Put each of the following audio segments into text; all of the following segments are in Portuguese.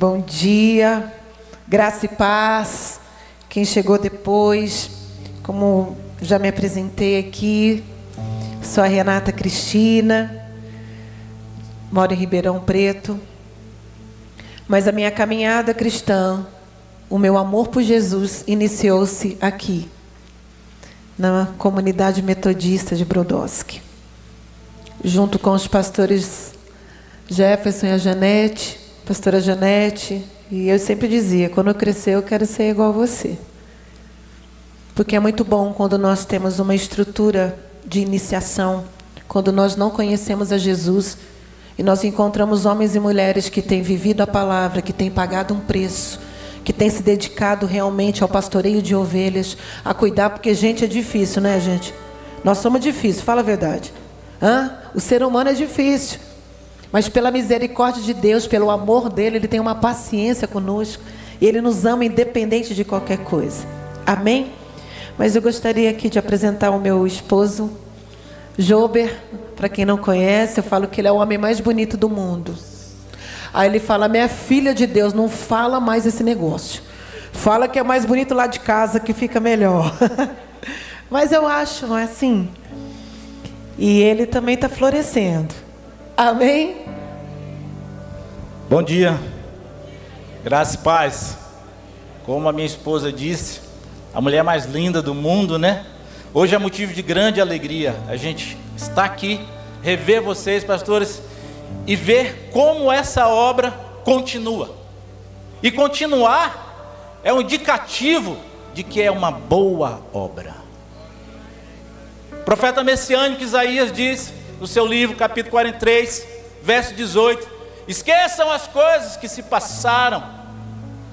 Bom dia, graça e paz. Quem chegou depois, como já me apresentei aqui, sou a Renata Cristina, moro em Ribeirão Preto. Mas a minha caminhada cristã, o meu amor por Jesus iniciou-se aqui, na comunidade metodista de Brodowski, junto com os pastores Jefferson e a Janete, pastora Janete, e eu sempre dizia: quando eu crescer, eu quero ser igual a você. Porque é muito bom quando nós temos uma estrutura de iniciação, quando nós não conhecemos a Jesus e nós encontramos homens e mulheres que têm vivido a palavra, que têm pagado um preço, que têm se dedicado realmente ao pastoreio de ovelhas, a cuidar, porque gente é difícil, né, gente? Nós somos difíceis, fala a verdade. Hã? O ser humano é difícil. Mas pela misericórdia de Deus, pelo amor dele, ele tem uma paciência conosco. E ele nos ama independente de qualquer coisa. Amém? Mas eu gostaria aqui de apresentar o meu esposo, Jober. Para quem não conhece, eu falo que ele é o homem mais bonito do mundo. Aí ele fala: Minha filha de Deus, não fala mais esse negócio. Fala que é mais bonito lá de casa, que fica melhor. Mas eu acho, não é assim? E ele também está florescendo. Amém? Bom dia, graça e paz. Como a minha esposa disse, a mulher mais linda do mundo, né? Hoje é motivo de grande alegria a gente estar aqui, rever vocês, pastores, e ver como essa obra continua. E continuar é um indicativo de que é uma boa obra. O profeta messiânico Isaías diz: no seu livro, capítulo 43, verso 18: Esqueçam as coisas que se passaram,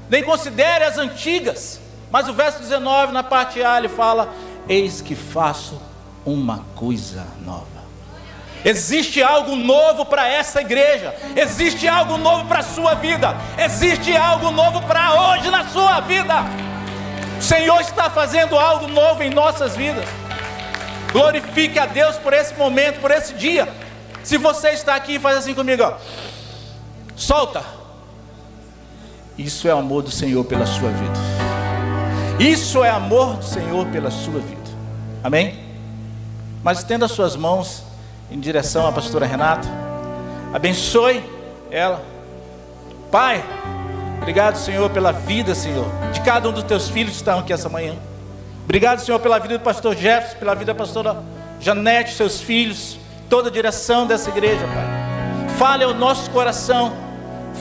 nem considere as antigas. Mas o verso 19, na parte A, ele fala: Eis que faço uma coisa nova. Existe algo novo para essa igreja, existe algo novo para a sua vida, existe algo novo para hoje na sua vida. O Senhor está fazendo algo novo em nossas vidas. Glorifique a Deus por esse momento, por esse dia. Se você está aqui, faz assim comigo, ó. Solta. Isso é amor do Senhor pela sua vida. Isso é amor do Senhor pela sua vida. Amém? Mas estenda as suas mãos em direção à pastora Renata. Abençoe ela. Pai, obrigado, Senhor, pela vida, Senhor, de cada um dos teus filhos que estão aqui essa manhã. Obrigado, Senhor, pela vida do pastor Jefferson, pela vida da pastora Janete, seus filhos, toda a direção dessa igreja, Pai. Fale ao nosso coração,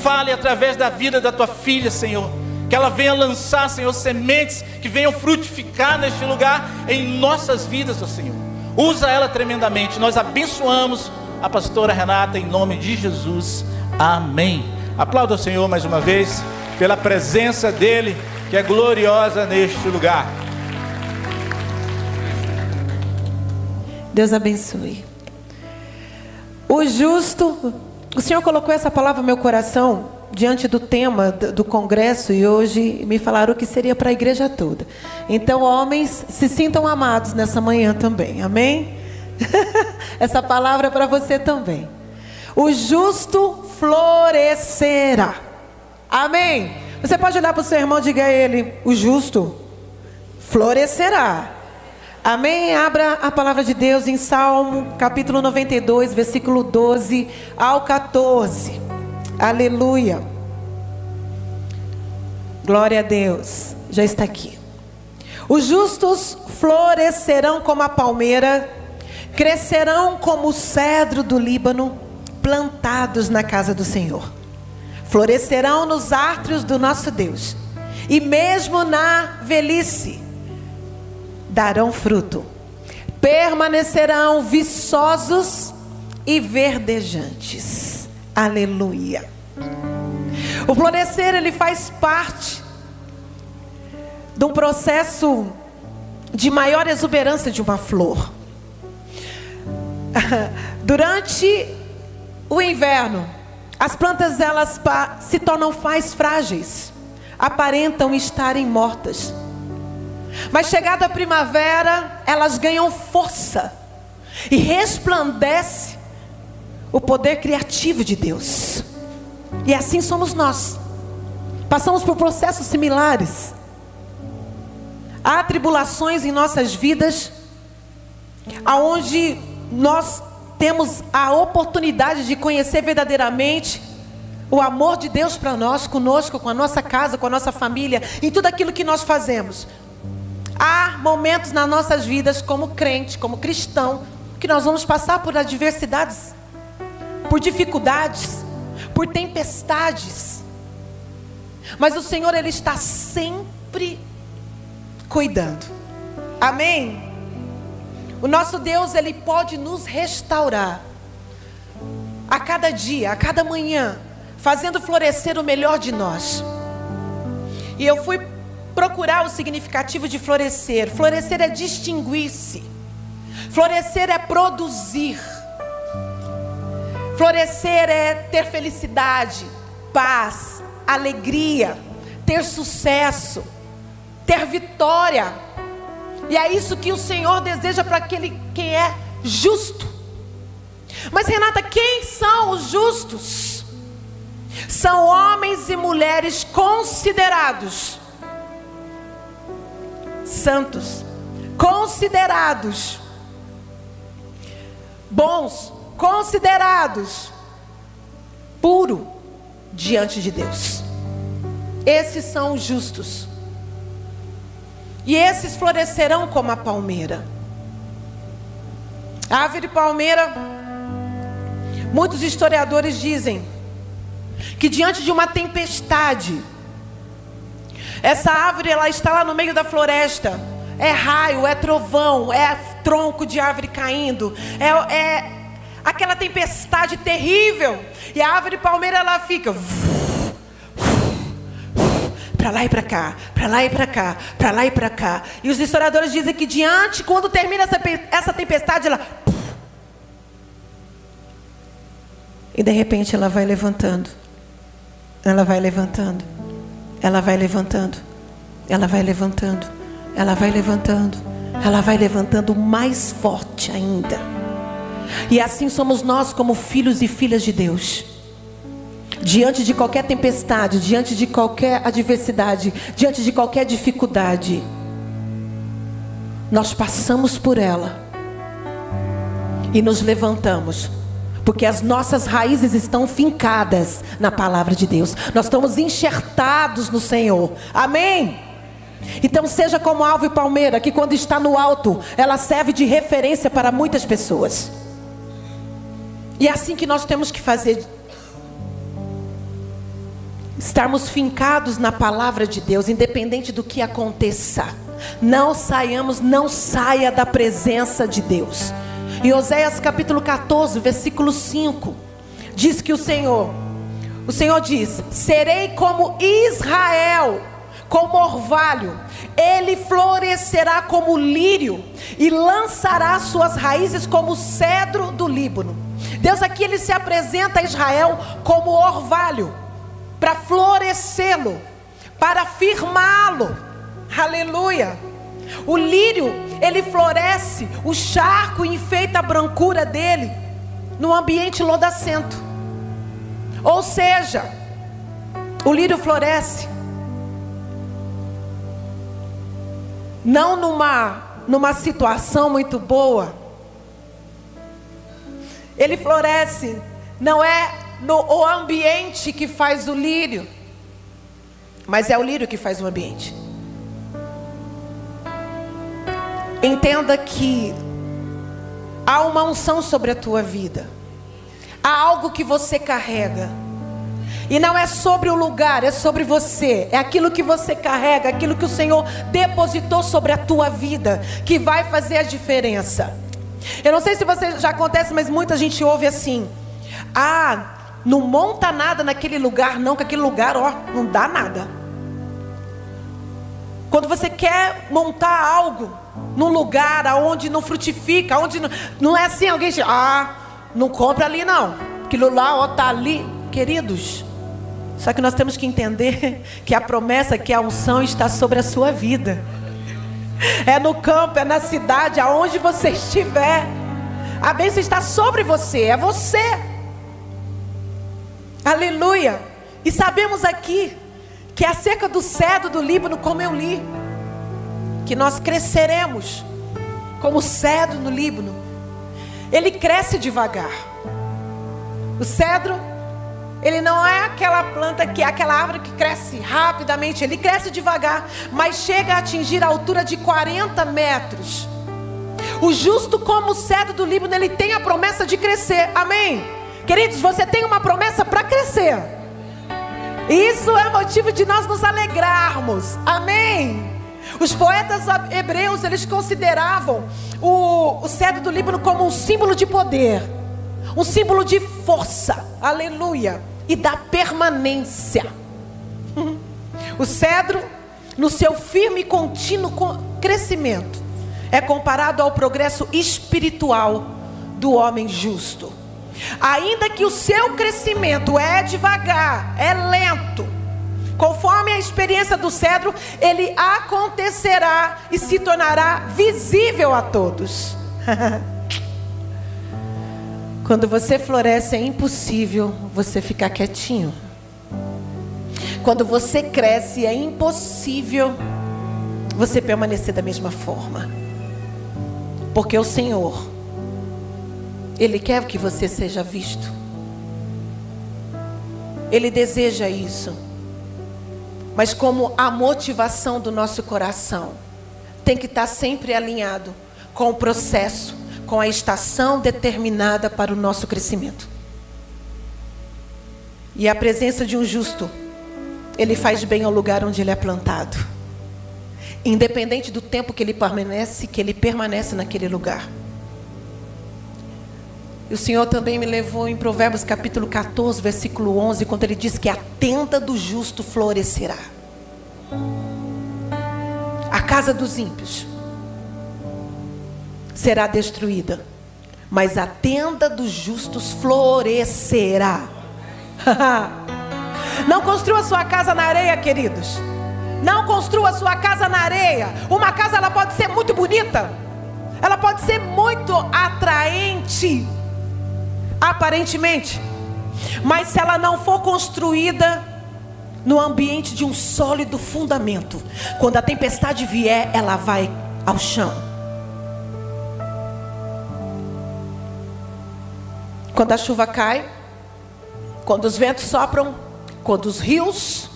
fale através da vida da tua filha, Senhor. Que ela venha lançar, Senhor, sementes que venham frutificar neste lugar em nossas vidas, ó Senhor. Usa ela tremendamente. Nós abençoamos a pastora Renata em nome de Jesus. Amém. Aplauda o Senhor mais uma vez pela presença dele, que é gloriosa neste lugar. Deus abençoe. O justo, o Senhor colocou essa palavra no meu coração diante do tema do congresso e hoje me falaram que seria para a igreja toda. Então, homens, se sintam amados nessa manhã também. Amém? essa palavra é para você também. O justo florescerá. Amém? Você pode olhar para o seu irmão e diga a ele: o justo florescerá. Amém? Abra a palavra de Deus em Salmo, capítulo 92, versículo 12 ao 14. Aleluia. Glória a Deus. Já está aqui. Os justos florescerão como a palmeira, crescerão como o cedro do Líbano, plantados na casa do Senhor. Florescerão nos átrios do nosso Deus, e mesmo na velhice darão fruto, permanecerão viçosos e verdejantes. Aleluia. O florescer ele faz parte de um processo de maior exuberância de uma flor. Durante o inverno, as plantas elas se tornam mais frágeis, aparentam estarem mortas. Mas chegada a primavera, elas ganham força e resplandece o poder criativo de Deus. E assim somos nós. Passamos por processos similares. Há tribulações em nossas vidas, aonde nós temos a oportunidade de conhecer verdadeiramente o amor de Deus para nós, conosco, com a nossa casa, com a nossa família, em tudo aquilo que nós fazemos. Há momentos nas nossas vidas, como crente, como cristão, que nós vamos passar por adversidades, por dificuldades, por tempestades. Mas o Senhor, Ele está sempre cuidando. Amém? O nosso Deus, Ele pode nos restaurar a cada dia, a cada manhã, fazendo florescer o melhor de nós. E eu fui procurar o significativo de florescer. Florescer é distinguir-se. Florescer é produzir. Florescer é ter felicidade, paz, alegria, ter sucesso, ter vitória. E é isso que o Senhor deseja para aquele quem é justo. Mas Renata, quem são os justos? são homens e mulheres considerados santos, considerados bons, considerados puro diante de Deus. Esses são os justos. E esses florescerão como a palmeira. A árvore palmeira, muitos historiadores dizem que diante de uma tempestade, essa árvore ela está lá no meio da floresta. É raio, é trovão, é tronco de árvore caindo, é, é aquela tempestade terrível. E a árvore palmeira ela fica para lá e para cá, para lá e para cá, para lá e para cá. E os historiadores dizem que diante, quando termina essa, essa tempestade, ela e de repente ela vai levantando ela vai levantando. Ela vai levantando. Ela vai levantando. Ela vai levantando. Ela vai levantando mais forte ainda. E assim somos nós, como filhos e filhas de Deus. Diante de qualquer tempestade, diante de qualquer adversidade, diante de qualquer dificuldade, nós passamos por ela e nos levantamos porque as nossas raízes estão fincadas na palavra de Deus. Nós estamos enxertados no Senhor. Amém. Então seja como a árvore palmeira, que quando está no alto, ela serve de referência para muitas pessoas. E é assim que nós temos que fazer. Estarmos fincados na palavra de Deus, independente do que aconteça. Não saiamos, não saia da presença de Deus. Em Oséias capítulo 14, versículo 5, diz que o Senhor, o Senhor diz: Serei como Israel, como orvalho, ele florescerá como lírio e lançará suas raízes como cedro do Líbano. Deus aqui ele se apresenta a Israel como orvalho, para florescê-lo, para firmá-lo. Aleluia. O lírio, ele floresce, o charco enfeita a brancura dele no ambiente lodacento. Ou seja, o lírio floresce não numa numa situação muito boa. Ele floresce não é no o ambiente que faz o lírio, mas é o lírio que faz o ambiente. Entenda que há uma unção sobre a tua vida. Há algo que você carrega. E não é sobre o lugar, é sobre você. É aquilo que você carrega, aquilo que o Senhor depositou sobre a tua vida, que vai fazer a diferença. Eu não sei se você já acontece, mas muita gente ouve assim: "Ah, não monta nada naquele lugar, não, que aquele lugar, ó, não dá nada". Quando você quer montar algo, num lugar aonde não frutifica, onde não, não é assim, alguém diz, ah, não compra ali não. Aquilo lá, ó, tá ali, queridos. Só que nós temos que entender que a promessa, que a unção está sobre a sua vida. É no campo, é na cidade, aonde você estiver. A bênção está sobre você, é você. Aleluia. E sabemos aqui que é acerca do cedro do Líbano, como eu li, que nós cresceremos como cedro no Líbano. Ele cresce devagar. O cedro, ele não é aquela planta que é aquela árvore que cresce rapidamente, ele cresce devagar, mas chega a atingir a altura de 40 metros. O justo como o cedro do Líbano, ele tem a promessa de crescer. Amém. Queridos, você tem uma promessa para crescer. Isso é motivo de nós nos alegrarmos. Amém. Os poetas hebreus, eles consideravam o, o cedro do Líbano como um símbolo de poder, um símbolo de força, aleluia, e da permanência. O cedro, no seu firme e contínuo crescimento, é comparado ao progresso espiritual do homem justo. Ainda que o seu crescimento é devagar, é lento, conforme a experiência do cedro, ele acontecerá e se tornará visível a todos. Quando você floresce, é impossível você ficar quietinho. Quando você cresce, é impossível você permanecer da mesma forma. Porque o Senhor ele quer que você seja visto. Ele deseja isso. Mas como a motivação do nosso coração tem que estar sempre alinhado com o processo, com a estação determinada para o nosso crescimento. E a presença de um justo, ele faz bem ao lugar onde ele é plantado. Independente do tempo que ele permanece, que ele permanece naquele lugar. E o Senhor também me levou em Provérbios capítulo 14, versículo 11, quando ele diz que a tenda do justo florescerá. A casa dos ímpios será destruída, mas a tenda dos justos florescerá. Não construa sua casa na areia, queridos. Não construa sua casa na areia. Uma casa ela pode ser muito bonita. Ela pode ser muito atraente aparentemente. Mas se ela não for construída no ambiente de um sólido fundamento, quando a tempestade vier, ela vai ao chão. Quando a chuva cai, quando os ventos sopram, quando os rios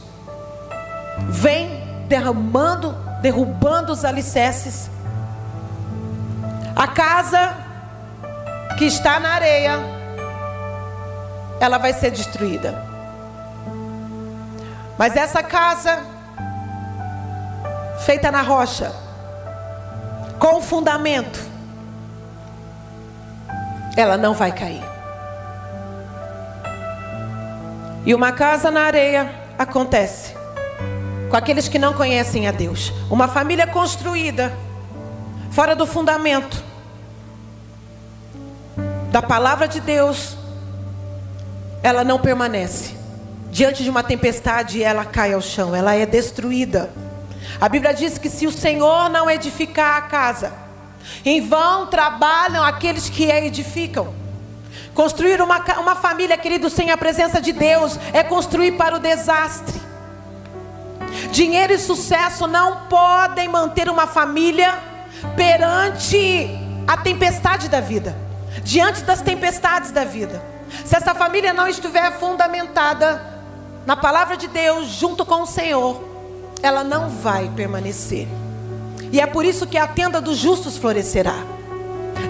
vêm derramando, derrubando os alicerces, a casa que está na areia ela vai ser destruída. Mas essa casa, feita na rocha, com fundamento, ela não vai cair. E uma casa na areia acontece com aqueles que não conhecem a Deus. Uma família construída fora do fundamento da palavra de Deus, ela não permanece. Diante de uma tempestade, ela cai ao chão, ela é destruída. A Bíblia diz que se o Senhor não edificar a casa, em vão trabalham aqueles que a edificam. Construir uma, uma família, querido, sem a presença de Deus, é construir para o desastre. Dinheiro e sucesso não podem manter uma família perante a tempestade da vida, diante das tempestades da vida. Se essa família não estiver fundamentada na palavra de Deus, junto com o Senhor, ela não vai permanecer. E é por isso que a tenda dos justos florescerá.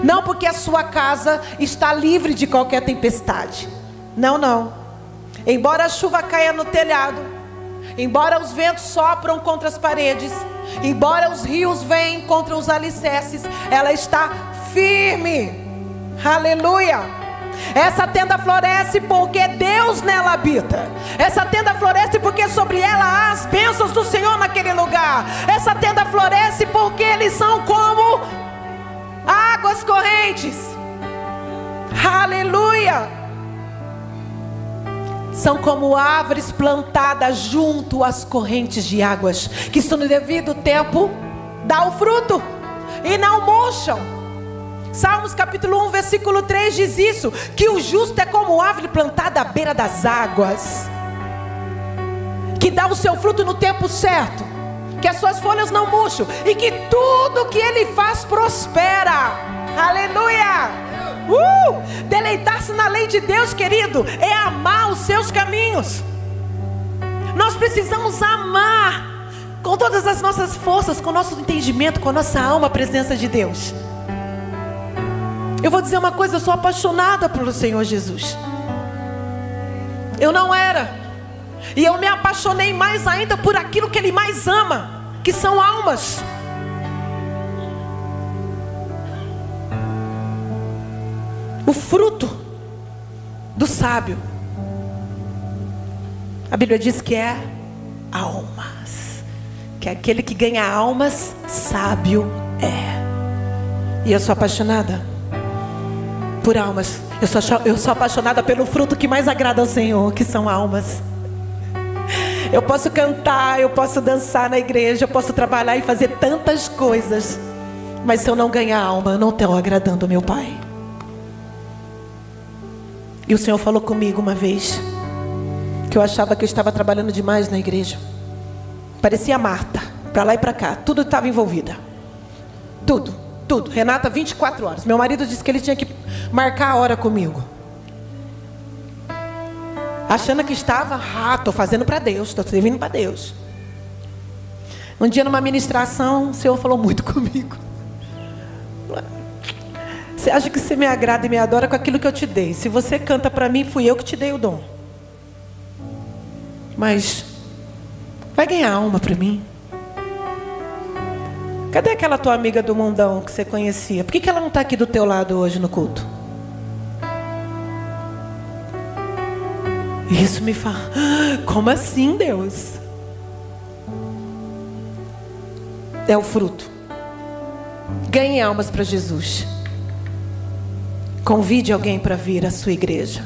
Não porque a sua casa está livre de qualquer tempestade. Não, não. Embora a chuva caia no telhado, embora os ventos sopram contra as paredes, embora os rios venham contra os alicerces, ela está firme. Aleluia. Essa tenda floresce porque Deus nela habita. Essa tenda floresce porque sobre ela há as bênçãos do Senhor naquele lugar. Essa tenda floresce porque eles são como águas correntes. Aleluia! São como árvores plantadas junto às correntes de águas, que no devido tempo dá o fruto e não murcham. Salmos capítulo 1, versículo 3 diz isso: que o justo é como árvore plantada à beira das águas. que dá o seu fruto no tempo certo, que as suas folhas não murcham e que tudo que ele faz prospera. Aleluia! Uh! Deleitar-se na lei de Deus, querido, é amar os seus caminhos. Nós precisamos amar com todas as nossas forças, com o nosso entendimento, com a nossa alma, a presença de Deus. Eu vou dizer uma coisa, eu sou apaixonada pelo Senhor Jesus. Eu não era. E eu me apaixonei mais ainda por aquilo que Ele mais ama, que são almas. O fruto do sábio. A Bíblia diz que é almas. Que aquele que ganha almas, sábio é. E eu sou apaixonada por almas. Eu sou, eu sou apaixonada pelo fruto que mais agrada ao Senhor, que são almas. Eu posso cantar, eu posso dançar na igreja, eu posso trabalhar e fazer tantas coisas. Mas se eu não ganhar alma, eu não estou agradando meu Pai. E o Senhor falou comigo uma vez que eu achava que eu estava trabalhando demais na igreja. Parecia Marta, para lá e para cá, tudo estava envolvida. Tudo, tudo. Renata, 24 horas. Meu marido disse que ele tinha que marcar a hora comigo. Achando que estava, ah, estou fazendo para Deus, estou servindo para Deus. Um dia numa ministração, o Senhor falou muito comigo. Você acha que você me agrada e me adora com aquilo que eu te dei? Se você canta para mim, fui eu que te dei o dom. Mas vai ganhar alma para mim. Cadê aquela tua amiga do mundão que você conhecia? Por que, que ela não está aqui do teu lado hoje no culto? Isso me fala, como assim, Deus? É o fruto. Ganhe almas para Jesus. Convide alguém para vir à sua igreja.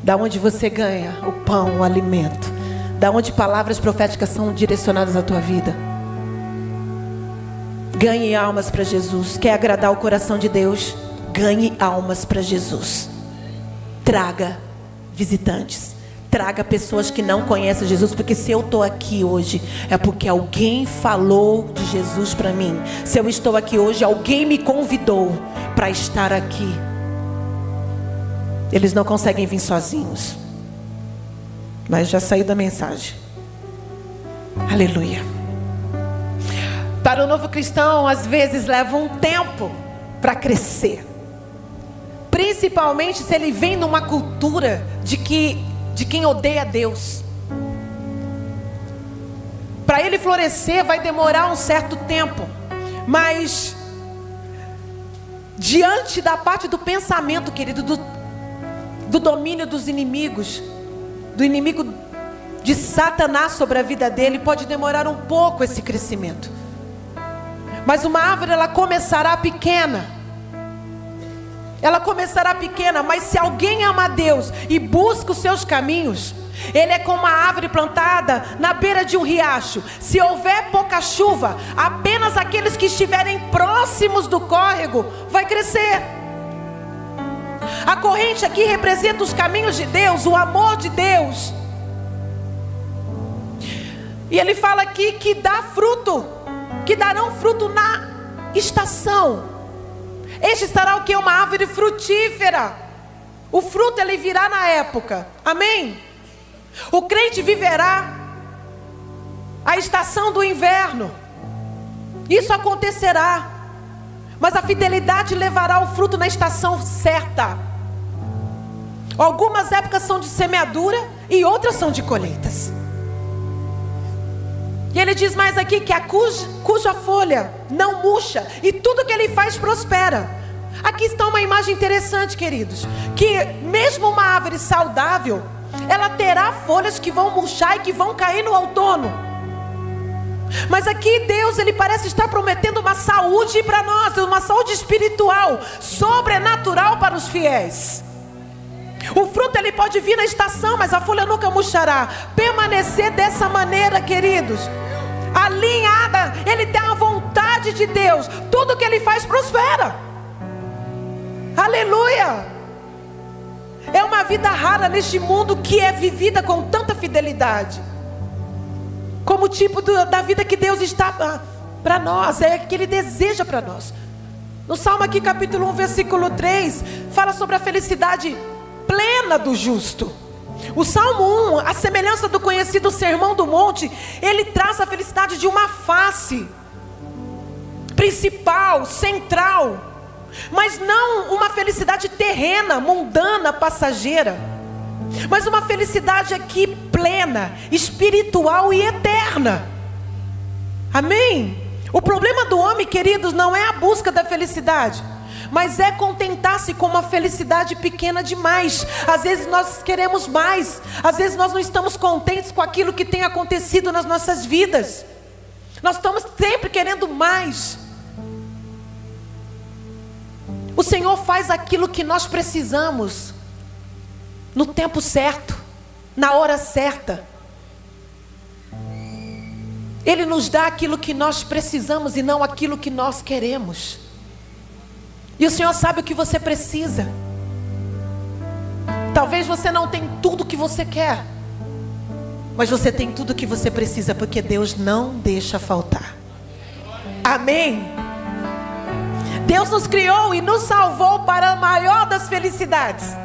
Da onde você ganha o pão, o alimento. Da onde palavras proféticas são direcionadas à tua vida. Ganhe almas para Jesus. Quer agradar o coração de Deus? Ganhe almas para Jesus. Traga visitantes. Traga pessoas que não conhecem Jesus, porque se eu estou aqui hoje, é porque alguém falou de Jesus para mim. Se eu estou aqui hoje, alguém me convidou para estar aqui. Eles não conseguem vir sozinhos. Mas já saiu da mensagem. Aleluia. Para o novo cristão, às vezes leva um tempo para crescer. Principalmente se ele vem numa cultura de que de quem odeia Deus. Para ele florescer vai demorar um certo tempo, mas diante da parte do pensamento, querido, do, do domínio dos inimigos, do inimigo de Satanás sobre a vida dele, pode demorar um pouco esse crescimento. Mas uma árvore ela começará pequena ela começará pequena, mas se alguém ama Deus e busca os seus caminhos, ele é como uma árvore plantada na beira de um riacho. Se houver pouca chuva, apenas aqueles que estiverem próximos do córrego vai crescer. A corrente aqui representa os caminhos de Deus, o amor de Deus. E ele fala aqui que dá fruto, que darão fruto na estação. Este será o que? Uma árvore frutífera. O fruto ele virá na época. Amém? O crente viverá a estação do inverno. Isso acontecerá. Mas a fidelidade levará o fruto na estação certa. Algumas épocas são de semeadura e outras são de colheitas. E ele diz mais aqui que a cuja, cuja folha não murcha e tudo que ele faz prospera. Aqui está uma imagem interessante, queridos, que mesmo uma árvore saudável, ela terá folhas que vão murchar e que vão cair no outono. Mas aqui Deus, ele parece estar prometendo uma saúde para nós, uma saúde espiritual, sobrenatural para os fiéis. O fruto ele pode vir na estação, mas a folha nunca murchará. Permanecer dessa maneira, queridos, alinhada, ele tem a vontade de Deus. Tudo que ele faz prospera. Aleluia! É uma vida rara neste mundo que é vivida com tanta fidelidade. como tipo do, da vida que Deus está ah, para nós, é que Ele deseja para nós. No Salmo aqui, capítulo 1, versículo 3, fala sobre a felicidade plena do justo. O Salmo 1, a semelhança do conhecido Sermão do Monte, ele traz a felicidade de uma face principal, central, mas não uma felicidade terrena, mundana, passageira, mas uma felicidade aqui plena, espiritual e eterna. Amém? O problema do homem, queridos, não é a busca da felicidade mas é contentar-se com uma felicidade pequena demais. Às vezes nós queremos mais, às vezes nós não estamos contentes com aquilo que tem acontecido nas nossas vidas. Nós estamos sempre querendo mais. O Senhor faz aquilo que nós precisamos, no tempo certo, na hora certa. Ele nos dá aquilo que nós precisamos e não aquilo que nós queremos. E o Senhor sabe o que você precisa. Talvez você não tenha tudo o que você quer, mas você tem tudo o que você precisa, porque Deus não deixa faltar. Amém. Deus nos criou e nos salvou para a maior das felicidades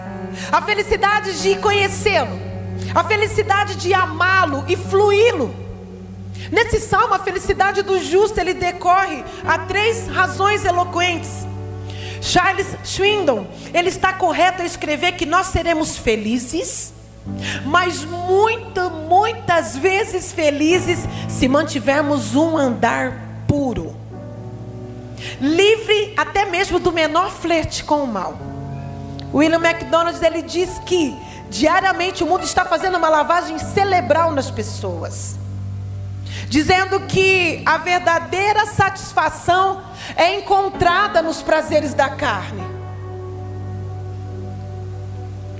a felicidade de conhecê-lo, a felicidade de amá-lo e fluí-lo. Nesse salmo, a felicidade do justo ele decorre a três razões eloquentes. Charles Swindon, ele está correto a escrever que nós seremos felizes, mas muito, muitas vezes felizes se mantivermos um andar puro, livre até mesmo do menor flerte com o mal. William McDonald ele diz que diariamente o mundo está fazendo uma lavagem cerebral nas pessoas dizendo que a verdadeira satisfação é encontrada nos prazeres da carne.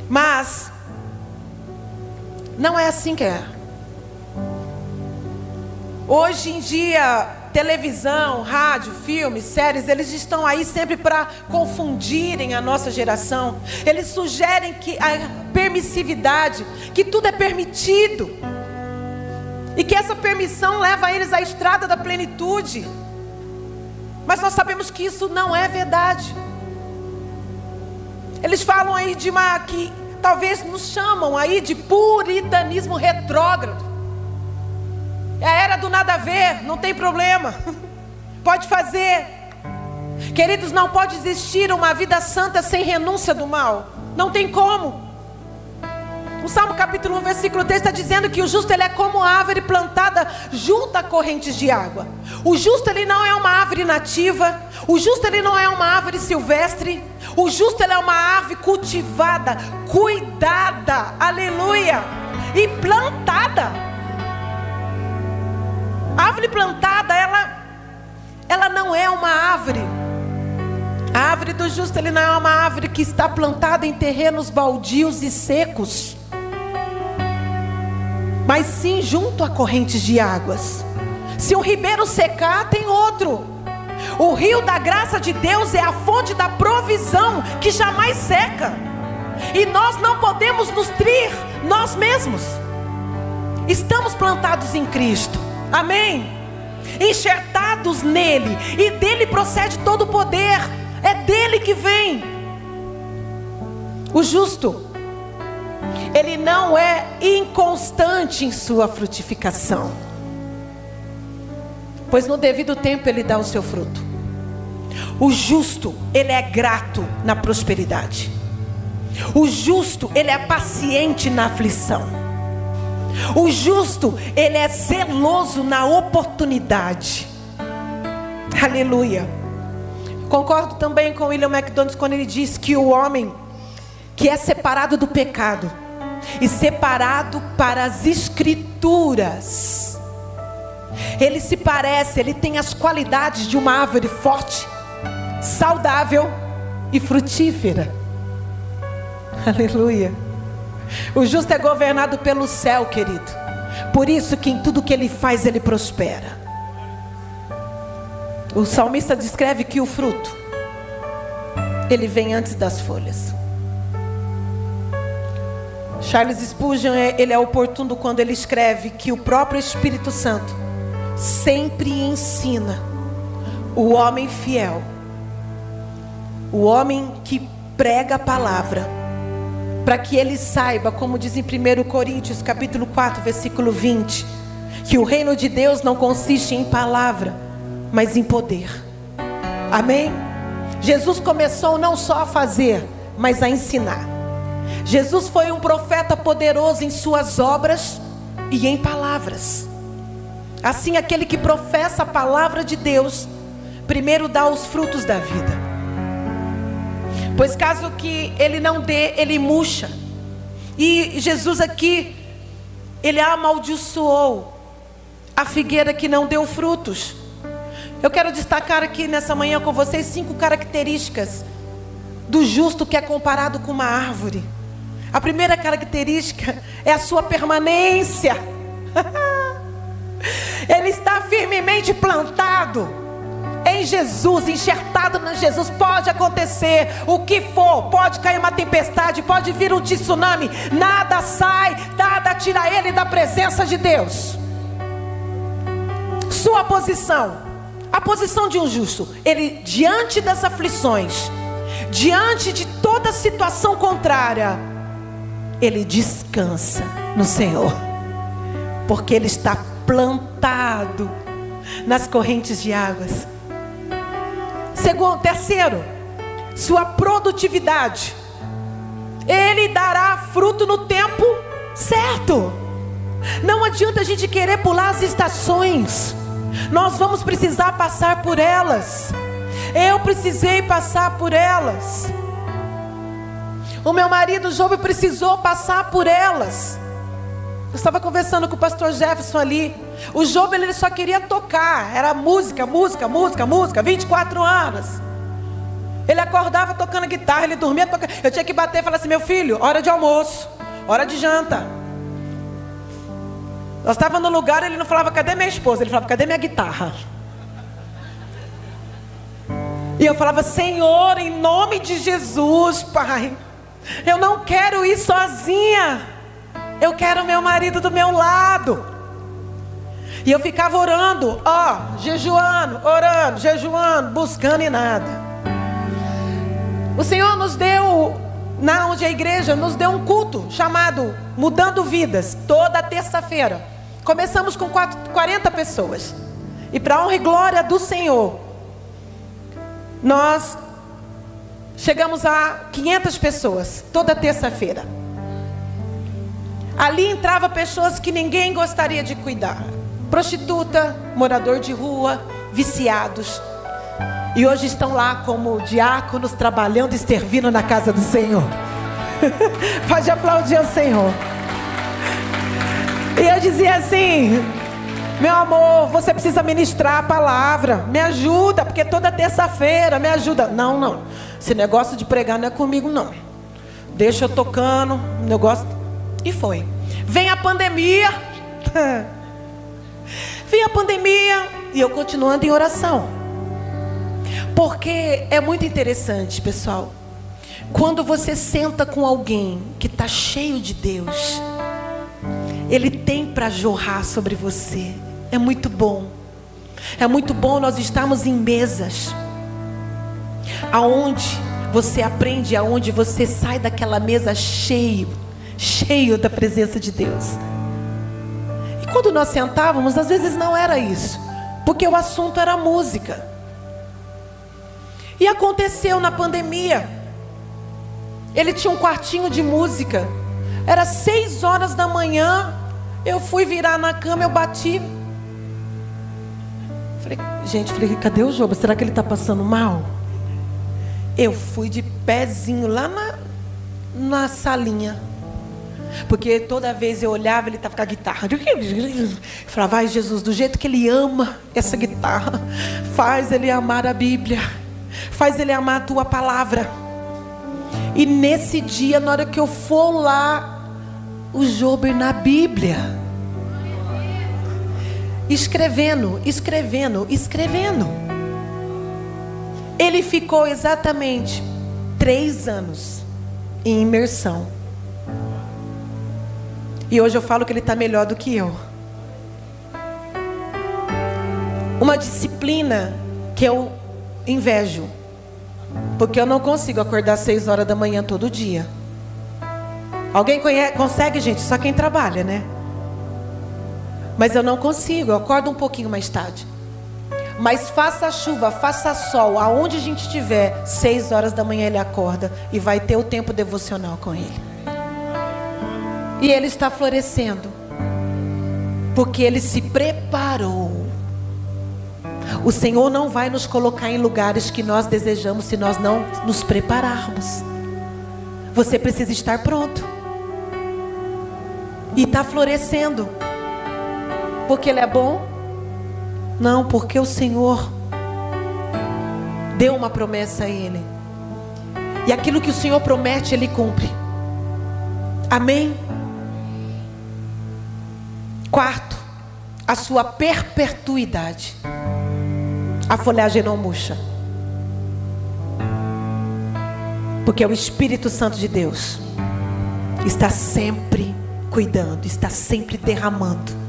Mas não é assim que é. Hoje em dia, televisão, rádio, filmes, séries, eles estão aí sempre para confundirem a nossa geração. Eles sugerem que a permissividade, que tudo é permitido. E que essa permissão leva eles à estrada da plenitude. Mas nós sabemos que isso não é verdade. Eles falam aí de uma que talvez nos chamam aí de puritanismo retrógrado. É a era do nada a ver, não tem problema. Pode fazer. Queridos, não pode existir uma vida santa sem renúncia do mal. Não tem como. O Salmo capítulo 1, versículo 3 está dizendo que o justo ele é como árvore plantada junto a correntes de água. O justo ele não é uma árvore nativa, o justo ele não é uma árvore silvestre, o justo ele é uma árvore cultivada, cuidada, aleluia, e plantada. A árvore plantada, ela ela não é uma árvore a árvore do justo ele não é uma árvore que está plantada em terrenos baldios e secos mas sim junto a correntes de águas. Se um ribeiro secar, tem outro. O rio da graça de Deus é a fonte da provisão que jamais seca. E nós não podemos nutrir nós mesmos. Estamos plantados em Cristo. Amém. Enxertados nele, e dele procede todo o poder. É dele que vem. O justo ele não é inconstante em sua frutificação. Pois no devido tempo ele dá o seu fruto. O justo, ele é grato na prosperidade. O justo, ele é paciente na aflição. O justo, ele é zeloso na oportunidade. Aleluia. Concordo também com William McDonald quando ele diz que o homem que é separado do pecado, e separado para as escrituras. Ele se parece, ele tem as qualidades de uma árvore forte, saudável e frutífera. Aleluia. O justo é governado pelo céu, querido. Por isso que em tudo que ele faz ele prospera. O salmista descreve que o fruto ele vem antes das folhas. Charles Spurgeon, é, ele é oportuno quando ele escreve que o próprio Espírito Santo sempre ensina o homem fiel, o homem que prega a palavra, para que ele saiba, como diz em 1 Coríntios, capítulo 4, versículo 20, que o reino de Deus não consiste em palavra, mas em poder. Amém? Jesus começou não só a fazer, mas a ensinar. Jesus foi um profeta poderoso em suas obras e em palavras. Assim, aquele que professa a palavra de Deus, primeiro dá os frutos da vida. Pois caso que ele não dê, ele murcha. E Jesus aqui, ele amaldiçoou a figueira que não deu frutos. Eu quero destacar aqui nessa manhã com vocês cinco características do justo que é comparado com uma árvore. A primeira característica é a sua permanência. Ele está firmemente plantado em Jesus, enxertado em Jesus. Pode acontecer o que for, pode cair uma tempestade, pode vir um tsunami, nada sai, nada tira ele da presença de Deus. Sua posição, a posição de um justo, ele diante das aflições, diante de toda situação contrária, ele descansa no Senhor, porque ele está plantado nas correntes de águas. Segundo, terceiro, sua produtividade. Ele dará fruto no tempo certo. Não adianta a gente querer pular as estações. Nós vamos precisar passar por elas. Eu precisei passar por elas. O meu marido Job precisou passar por elas. Eu estava conversando com o pastor Jefferson ali. O Job ele só queria tocar, era música, música, música, música, 24 anos. Ele acordava tocando guitarra, ele dormia tocando. Eu tinha que bater e falar assim: meu filho, hora de almoço, hora de janta. Nós estávamos no lugar, ele não falava, cadê minha esposa? Ele falava, cadê minha guitarra? E eu falava, Senhor, em nome de Jesus, Pai, eu não quero ir sozinha. Eu quero meu marido do meu lado. E eu ficava orando, ó, jejuando, orando, jejuando, buscando e nada. O Senhor nos deu, na onde a igreja nos deu um culto chamado Mudando Vidas, toda terça-feira. Começamos com 40 pessoas. E para honra e glória do Senhor, nós Chegamos a 500 pessoas, toda terça-feira. Ali entrava pessoas que ninguém gostaria de cuidar: prostituta, morador de rua, viciados. E hoje estão lá como diáconos, trabalhando e servindo na casa do Senhor. Pode aplaudir ao Senhor. E eu dizia assim: meu amor, você precisa ministrar a palavra. Me ajuda, porque toda terça-feira me ajuda. Não, não. Esse negócio de pregar não é comigo, não. Deixa eu tocando, negócio. E foi. Vem a pandemia. Vem a pandemia e eu continuando em oração. Porque é muito interessante, pessoal. Quando você senta com alguém que está cheio de Deus, ele tem para jorrar sobre você. É muito bom. É muito bom nós estarmos em mesas aonde você aprende, aonde você sai daquela mesa cheio, cheio da presença de Deus. E quando nós sentávamos, às vezes não era isso, porque o assunto era música. E aconteceu na pandemia. Ele tinha um quartinho de música. Era seis horas da manhã. Eu fui virar na cama, eu bati. Falei, gente, falei, cadê o Jobo? Será que ele está passando mal? Eu fui de pezinho lá na, na salinha. Porque toda vez eu olhava, ele estava com a guitarra. Eu falava, vai Jesus, do jeito que ele ama essa guitarra, faz ele amar a Bíblia, faz ele amar a tua palavra. E nesse dia, na hora que eu for lá, o Jober na Bíblia, escrevendo, escrevendo, escrevendo. Ele ficou exatamente três anos em imersão. E hoje eu falo que ele está melhor do que eu. Uma disciplina que eu invejo. Porque eu não consigo acordar às seis horas da manhã todo dia. Alguém conhece, consegue, gente? Só quem trabalha, né? Mas eu não consigo, eu acordo um pouquinho mais tarde. Mas faça chuva, faça sol, aonde a gente estiver, seis horas da manhã ele acorda e vai ter o tempo devocional com ele. E ele está florescendo, porque ele se preparou. O Senhor não vai nos colocar em lugares que nós desejamos se nós não nos prepararmos. Você precisa estar pronto. E está florescendo. Porque Ele é bom? Não, porque o Senhor deu uma promessa a Ele. E aquilo que o Senhor promete, Ele cumpre. Amém? Quarto, a sua perpetuidade. A folhagem não murcha. Porque o Espírito Santo de Deus está sempre cuidando, está sempre derramando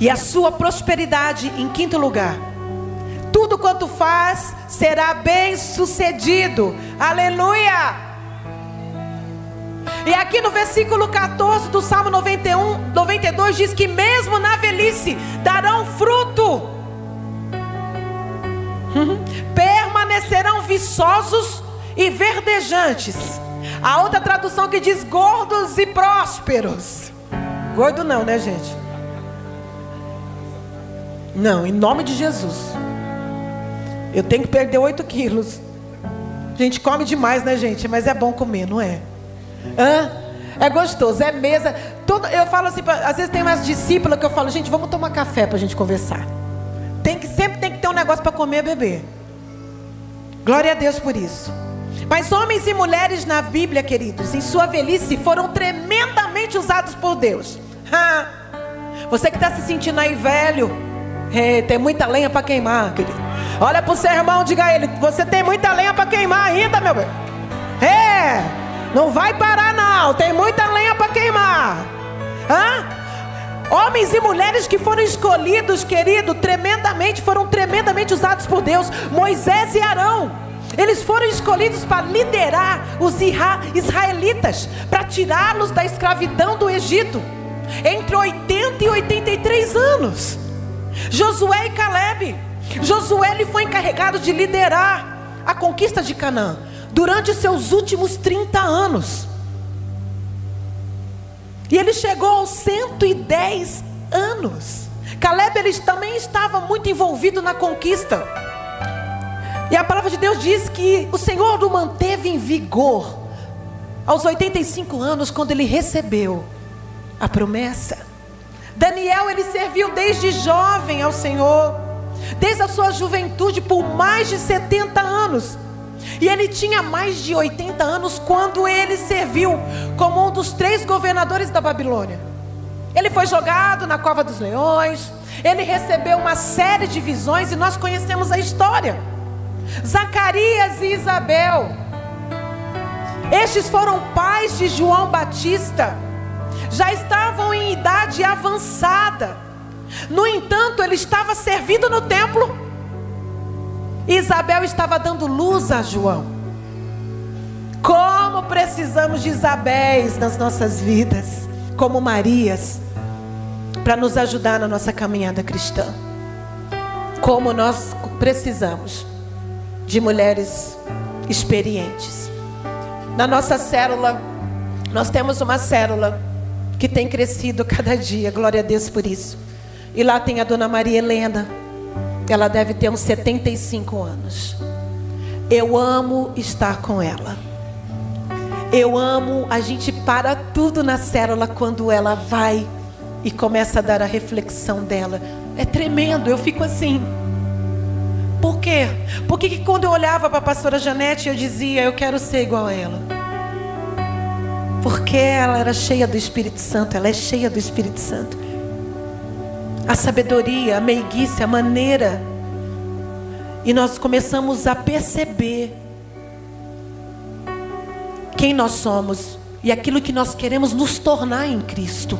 e a sua prosperidade em quinto lugar. Tudo quanto faz será bem sucedido. Aleluia! E aqui no versículo 14 do Salmo 91, 92 diz que mesmo na velhice darão fruto. Permanecerão viçosos e verdejantes. A outra tradução que diz gordos e prósperos. Gordo não, né, gente? Não, em nome de Jesus. Eu tenho que perder 8 quilos. A gente come demais, né, gente? Mas é bom comer, não é? Hã? É gostoso, é mesa. Todo, eu falo assim, às vezes tem umas discípulas que eu falo, gente, vamos tomar café para a gente conversar. Tem que, sempre tem que ter um negócio para comer e beber. Glória a Deus por isso. Mas homens e mulheres na Bíblia, queridos, em sua velhice foram tremendamente usados por Deus. Ha! Você que está se sentindo aí velho, é, tem muita lenha para queimar, querido. Olha para o seu irmão, diga a ele: Você tem muita lenha para queimar ainda, meu bem. É, não vai parar, não. Tem muita lenha para queimar. Hã? Homens e mulheres que foram escolhidos, querido, tremendamente, foram tremendamente usados por Deus. Moisés e Arão. Eles foram escolhidos para liderar os israelitas, para tirá-los da escravidão do Egito, entre 80 e 83 anos. Josué e Caleb. Josué ele foi encarregado de liderar a conquista de Canaã durante seus últimos 30 anos. E ele chegou aos 110 anos. Caleb ele também estava muito envolvido na conquista. E a palavra de Deus diz que o Senhor o manteve em vigor aos 85 anos quando ele recebeu a promessa. Daniel ele serviu desde jovem ao Senhor, desde a sua juventude por mais de 70 anos. E ele tinha mais de 80 anos quando ele serviu como um dos três governadores da Babilônia. Ele foi jogado na cova dos leões, ele recebeu uma série de visões e nós conhecemos a história. Zacarias e Isabel, estes foram pais de João Batista já estavam em idade avançada. No entanto, ele estava servindo no templo. Isabel estava dando luz a João. Como precisamos de Isabéis nas nossas vidas, como Marias, para nos ajudar na nossa caminhada cristã. Como nós precisamos de mulheres experientes. Na nossa célula, nós temos uma célula que tem crescido cada dia, glória a Deus por isso. E lá tem a dona Maria Helena, ela deve ter uns 75 anos. Eu amo estar com ela. Eu amo, a gente para tudo na célula quando ela vai e começa a dar a reflexão dela. É tremendo, eu fico assim. Por quê? Porque quando eu olhava para a pastora Janete, eu dizia, eu quero ser igual a ela. Porque ela era cheia do Espírito Santo, ela é cheia do Espírito Santo. A sabedoria, a meiguice, a maneira. E nós começamos a perceber quem nós somos e aquilo que nós queremos nos tornar em Cristo.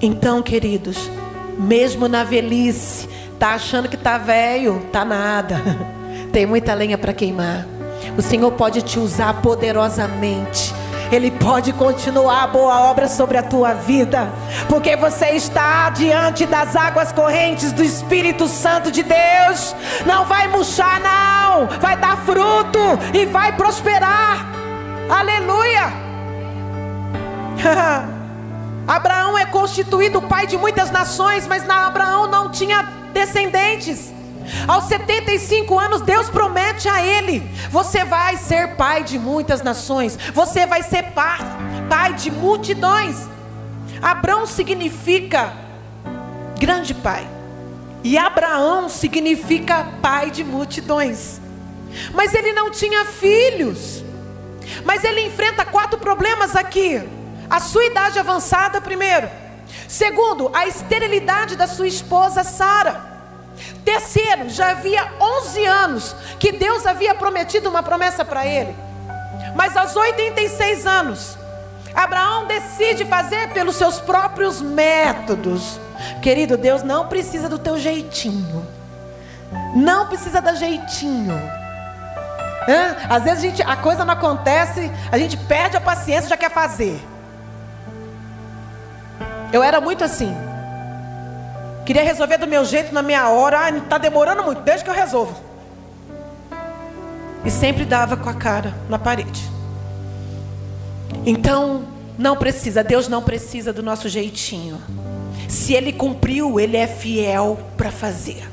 Então, queridos, mesmo na velhice, tá achando que tá velho, tá nada. Tem muita lenha para queimar. O Senhor pode te usar poderosamente. Ele pode continuar a boa obra sobre a tua vida, porque você está diante das águas correntes do Espírito Santo de Deus. Não vai murchar, não, vai dar fruto e vai prosperar. Aleluia! Abraão é constituído pai de muitas nações, mas na Abraão não tinha descendentes. Aos 75 anos, Deus promete a ele: Você vai ser pai de muitas nações, você vai ser pai, pai de multidões. Abraão significa grande pai, e Abraão significa pai de multidões. Mas ele não tinha filhos. Mas ele enfrenta quatro problemas aqui: a sua idade avançada, primeiro. Segundo, a esterilidade da sua esposa Sara. Terceiro, já havia 11 anos que Deus havia prometido uma promessa para ele. Mas aos 86 anos, Abraão decide fazer pelos seus próprios métodos. Querido, Deus não precisa do teu jeitinho. Não precisa da jeitinho. Hã? Às vezes a, gente, a coisa não acontece, a gente perde a paciência e já quer fazer. Eu era muito assim. Queria resolver do meu jeito, na minha hora. Ah, está demorando muito, desde que eu resolvo. E sempre dava com a cara na parede. Então, não precisa, Deus não precisa do nosso jeitinho. Se Ele cumpriu, Ele é fiel para fazer.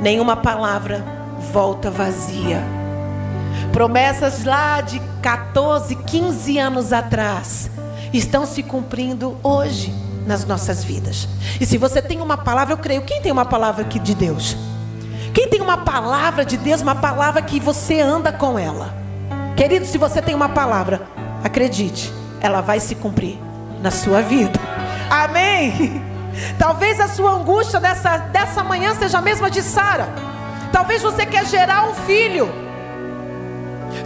Nenhuma palavra volta vazia. Promessas lá de 14, 15 anos atrás estão se cumprindo hoje nas nossas vidas. E se você tem uma palavra, eu creio. Quem tem uma palavra aqui de Deus? Quem tem uma palavra de Deus, uma palavra que você anda com ela? Querido, se você tem uma palavra, acredite, ela vai se cumprir na sua vida. Amém. Talvez a sua angústia dessa, dessa manhã seja a mesma de Sara. Talvez você quer gerar um filho.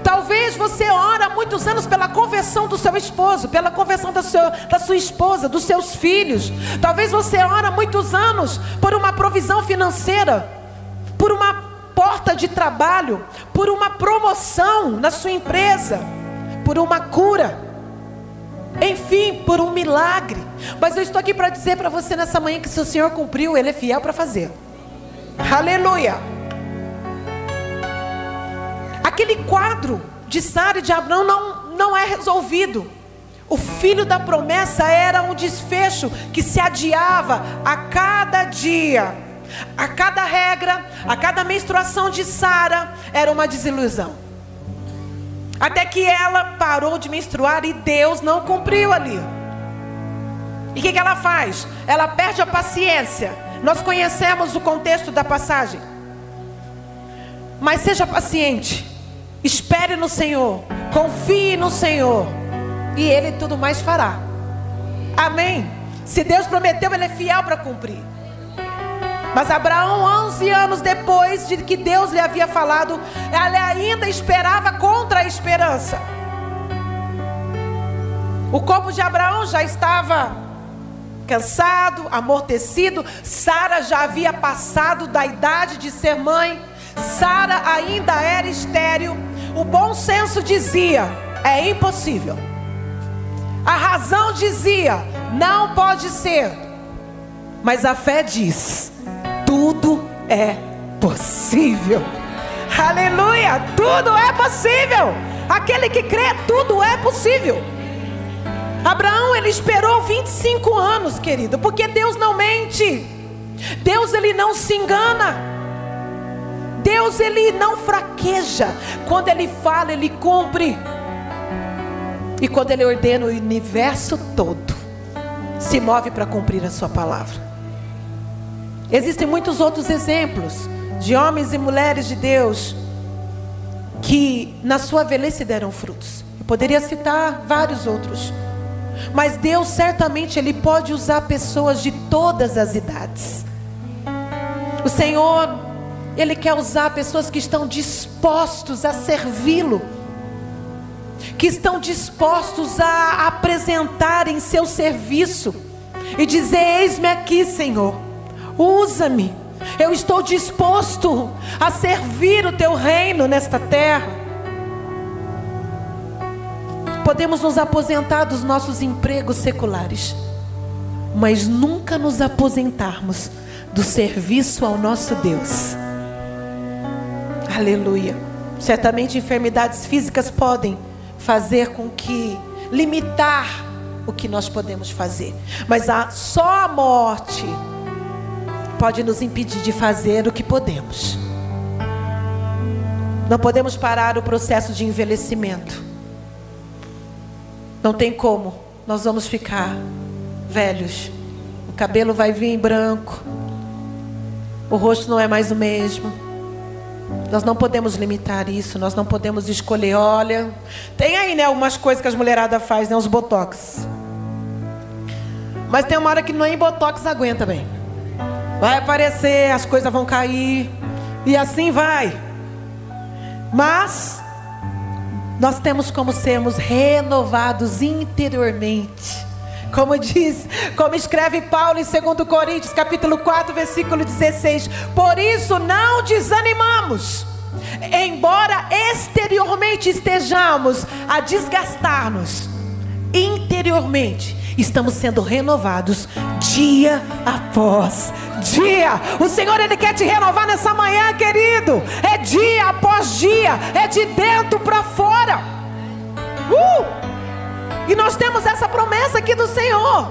Talvez você ora há muitos anos pela conversão do seu esposo, pela conversão da, seu, da sua esposa, dos seus filhos. Talvez você ora há muitos anos por uma provisão financeira, por uma porta de trabalho, por uma promoção na sua empresa, por uma cura. Enfim, por um milagre. Mas eu estou aqui para dizer para você nessa manhã que se o Senhor cumpriu, Ele é fiel para fazer. Aleluia. Aquele quadro de Sara e de Abraão não, não é resolvido. O filho da promessa era um desfecho que se adiava a cada dia. A cada regra, a cada menstruação de Sara era uma desilusão. Até que ela parou de menstruar e Deus não cumpriu ali. E o que, que ela faz? Ela perde a paciência. Nós conhecemos o contexto da passagem. Mas seja paciente. Espere no Senhor, confie no Senhor, e Ele tudo mais fará. Amém? Se Deus prometeu, Ele é fiel para cumprir. Mas Abraão, 11 anos depois de que Deus lhe havia falado, ele ainda esperava contra a esperança. O corpo de Abraão já estava cansado, amortecido. Sara já havia passado da idade de ser mãe. Sara ainda era estéril. O bom senso dizia: é impossível. A razão dizia: não pode ser. Mas a fé diz: tudo é possível. Aleluia! Tudo é possível. Aquele que crê, tudo é possível. Abraão, ele esperou 25 anos, querido, porque Deus não mente. Deus, ele não se engana. Deus ele não fraqueja. Quando ele fala, ele cumpre. E quando ele ordena o universo todo, se move para cumprir a sua palavra. Existem muitos outros exemplos de homens e mulheres de Deus que na sua velhice deram frutos. Eu poderia citar vários outros. Mas Deus certamente ele pode usar pessoas de todas as idades. O Senhor ele quer usar pessoas que estão dispostos a servi-lo, que estão dispostos a apresentarem seu serviço, e dizer: Eis-me aqui, Senhor, usa-me. Eu estou disposto a servir o teu reino nesta terra. Podemos nos aposentar dos nossos empregos seculares, mas nunca nos aposentarmos do serviço ao nosso Deus. Aleluia. Certamente enfermidades físicas podem fazer com que limitar o que nós podemos fazer, mas a, só a morte pode nos impedir de fazer o que podemos. Não podemos parar o processo de envelhecimento. Não tem como. Nós vamos ficar velhos. O cabelo vai vir branco. O rosto não é mais o mesmo. Nós não podemos limitar isso, nós não podemos escolher, olha, tem aí, né, algumas coisas que as mulheradas fazem, né, os botox. Mas tem uma hora que nem botox aguenta bem. Vai aparecer, as coisas vão cair. E assim vai. Mas nós temos como sermos renovados interiormente. Como diz, como escreve Paulo em 2 Coríntios, capítulo 4, versículo 16. Por isso não desanimamos. Embora exteriormente estejamos a desgastar-nos, interiormente estamos sendo renovados dia após dia. O Senhor ele quer te renovar nessa manhã, querido. É dia após dia, é de dentro para fora. Uh! E nós temos essa promessa aqui do Senhor.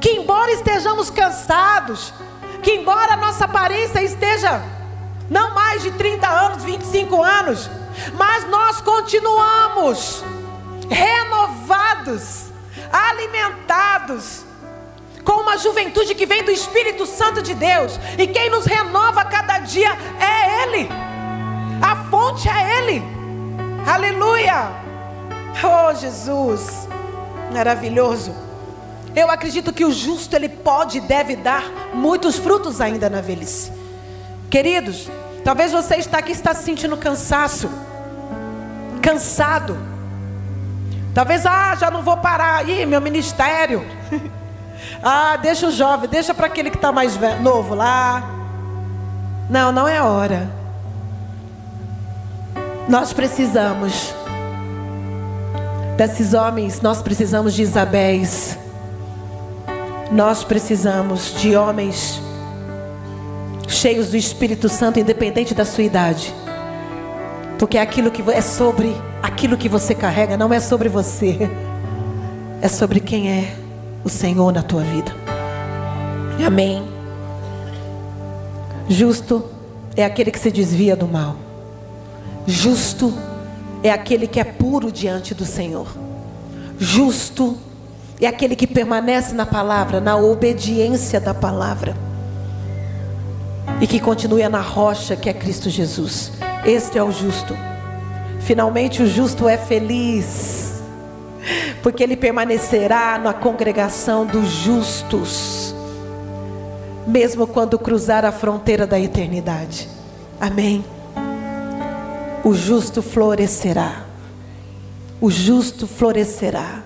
Que embora estejamos cansados, que embora a nossa aparência esteja não mais de 30 anos, 25 anos, mas nós continuamos renovados alimentados com uma juventude que vem do Espírito Santo de Deus. E quem nos renova cada dia é Ele. A fonte é Ele. Aleluia. Oh, Jesus. Maravilhoso. Eu acredito que o justo ele pode e deve dar muitos frutos ainda na velhice. Queridos, talvez você está aqui está se sentindo cansaço. Cansado Talvez, ah, já não vou parar aí, meu ministério. ah, deixa o jovem, deixa para aquele que está mais novo lá. Não, não é hora. Nós precisamos desses homens, nós precisamos de Isabéis. Nós precisamos de homens cheios do Espírito Santo, independente da sua idade. Porque aquilo que é sobre aquilo que você carrega não é sobre você, é sobre quem é o Senhor na tua vida. Amém. Justo é aquele que se desvia do mal. Justo é aquele que é puro diante do Senhor. Justo é aquele que permanece na palavra, na obediência da palavra. E que continua na rocha que é Cristo Jesus. Este é o justo. Finalmente o justo é feliz, porque ele permanecerá na congregação dos justos, mesmo quando cruzar a fronteira da eternidade. Amém. O justo florescerá. O justo florescerá.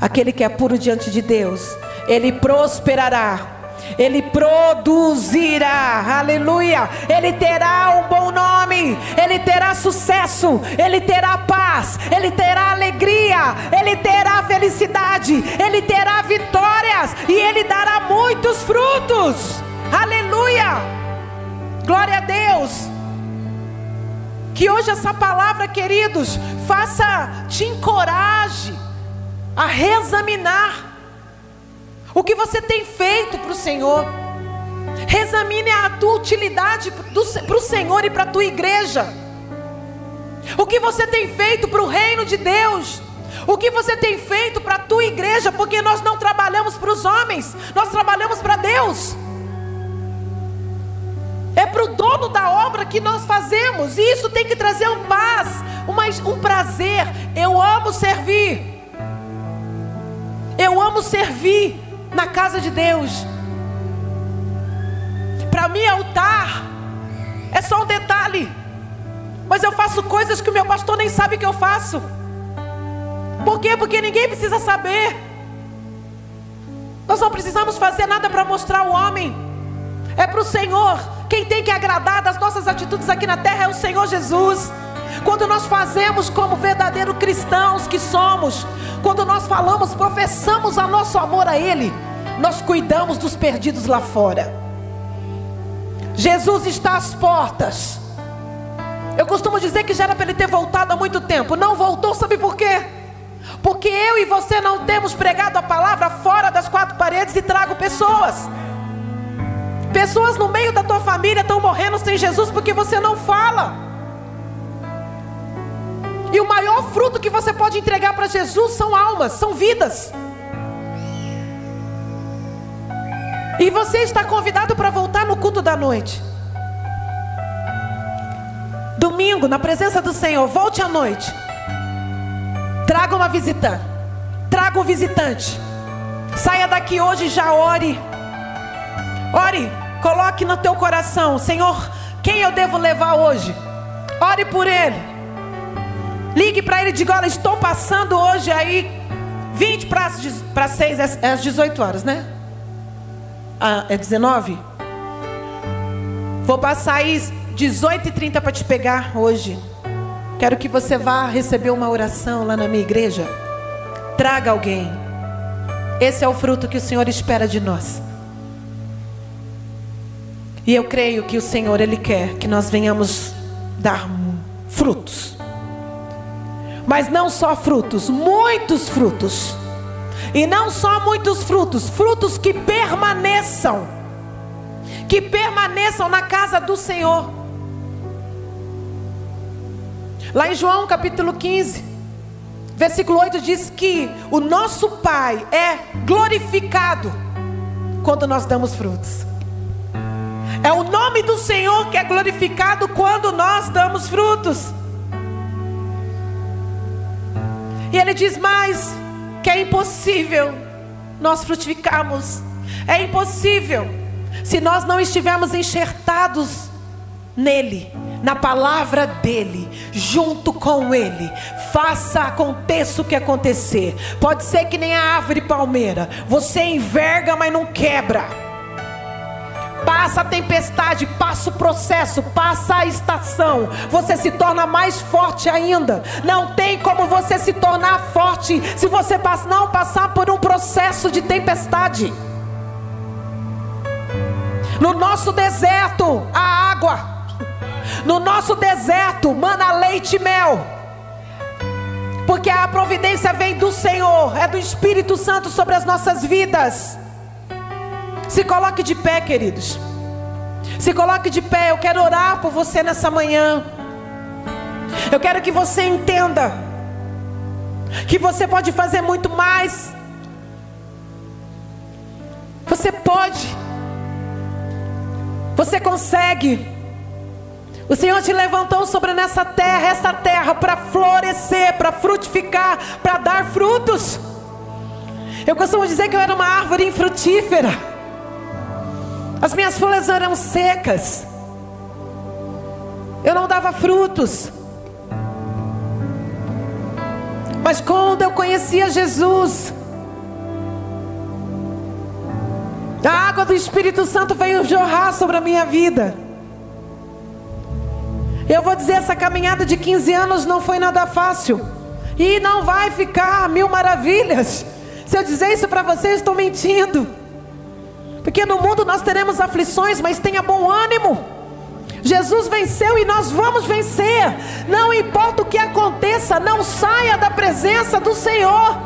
Aquele que é puro diante de Deus, ele prosperará ele produzirá, aleluia. Ele terá um bom nome, ele terá sucesso, ele terá paz, ele terá alegria, ele terá felicidade, ele terá vitórias e ele dará muitos frutos, aleluia. Glória a Deus. Que hoje essa palavra, queridos, faça, te encoraje a reexaminar o que você tem feito para o Senhor? Examine a tua utilidade para o Senhor e para a tua igreja. O que você tem feito para o reino de Deus? O que você tem feito para a tua igreja? Porque nós não trabalhamos para os homens, nós trabalhamos para Deus. É para o dono da obra que nós fazemos. E isso tem que trazer um paz, um prazer. Eu amo servir. Eu amo servir na casa de Deus. Para mim, altar é só um detalhe. Mas eu faço coisas que o meu pastor nem sabe que eu faço. Por quê? Porque ninguém precisa saber. Nós não precisamos fazer nada para mostrar o homem. É para o Senhor. Quem tem que agradar das nossas atitudes aqui na terra é o Senhor Jesus. Quando nós fazemos como verdadeiros cristãos que somos, quando nós falamos, professamos a nosso amor a Ele, nós cuidamos dos perdidos lá fora. Jesus está às portas. Eu costumo dizer que já era para ele ter voltado há muito tempo. Não voltou, sabe por quê? Porque eu e você não temos pregado a palavra fora das quatro paredes e trago pessoas. Pessoas no meio da tua família estão morrendo sem Jesus porque você não fala. E o maior fruto que você pode entregar para Jesus são almas, são vidas. E você está convidado para voltar no culto da noite. Domingo, na presença do Senhor, volte à noite. Traga uma visita. Traga um visitante. Saia daqui hoje e já ore. Ore, coloque no teu coração, Senhor, quem eu devo levar hoje? Ore por ele. Ligue para ele e diga: Olha, estou passando hoje aí 20 para 6, é às 18 horas, né? Ah, é 19? Vou passar aí 18h30 para te pegar hoje. Quero que você vá receber uma oração lá na minha igreja. Traga alguém. Esse é o fruto que o Senhor espera de nós. E eu creio que o Senhor, Ele quer que nós venhamos dar frutos. Mas não só frutos, muitos frutos. E não só muitos frutos, frutos que permaneçam. Que permaneçam na casa do Senhor. Lá em João capítulo 15, versículo 8 diz que o nosso Pai é glorificado quando nós damos frutos. É o nome do Senhor que é glorificado quando nós damos frutos. E ele diz mais que é impossível nós frutificarmos. É impossível se nós não estivermos enxertados nele na palavra dele, junto com ele. Faça aconteça o que acontecer. Pode ser que nem a árvore palmeira, você enverga, mas não quebra. Passa a tempestade, passa o processo, passa a estação, você se torna mais forte ainda. Não tem como você se tornar forte se você não passar por um processo de tempestade. No nosso deserto, a água no nosso deserto, mana leite e mel. Porque a providência vem do Senhor, é do Espírito Santo sobre as nossas vidas. Se coloque de pé, queridos. Se coloque de pé, eu quero orar por você nessa manhã. Eu quero que você entenda que você pode fazer muito mais. Você pode. Você consegue. O Senhor te levantou sobre nessa terra, essa terra para florescer, para frutificar, para dar frutos. Eu costumo dizer que eu era uma árvore infrutífera. As minhas folhas eram secas. Eu não dava frutos. Mas quando eu conhecia Jesus, a água do Espírito Santo veio jorrar sobre a minha vida. Eu vou dizer, essa caminhada de 15 anos não foi nada fácil. E não vai ficar mil maravilhas. Se eu dizer isso para você, eu estou mentindo. Porque no mundo nós teremos aflições, mas tenha bom ânimo. Jesus venceu e nós vamos vencer. Não importa o que aconteça, não saia da presença do Senhor.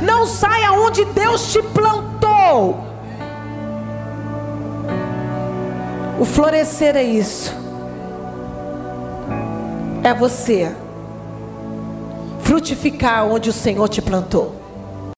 Não saia onde Deus te plantou. O florescer é isso é você frutificar onde o Senhor te plantou.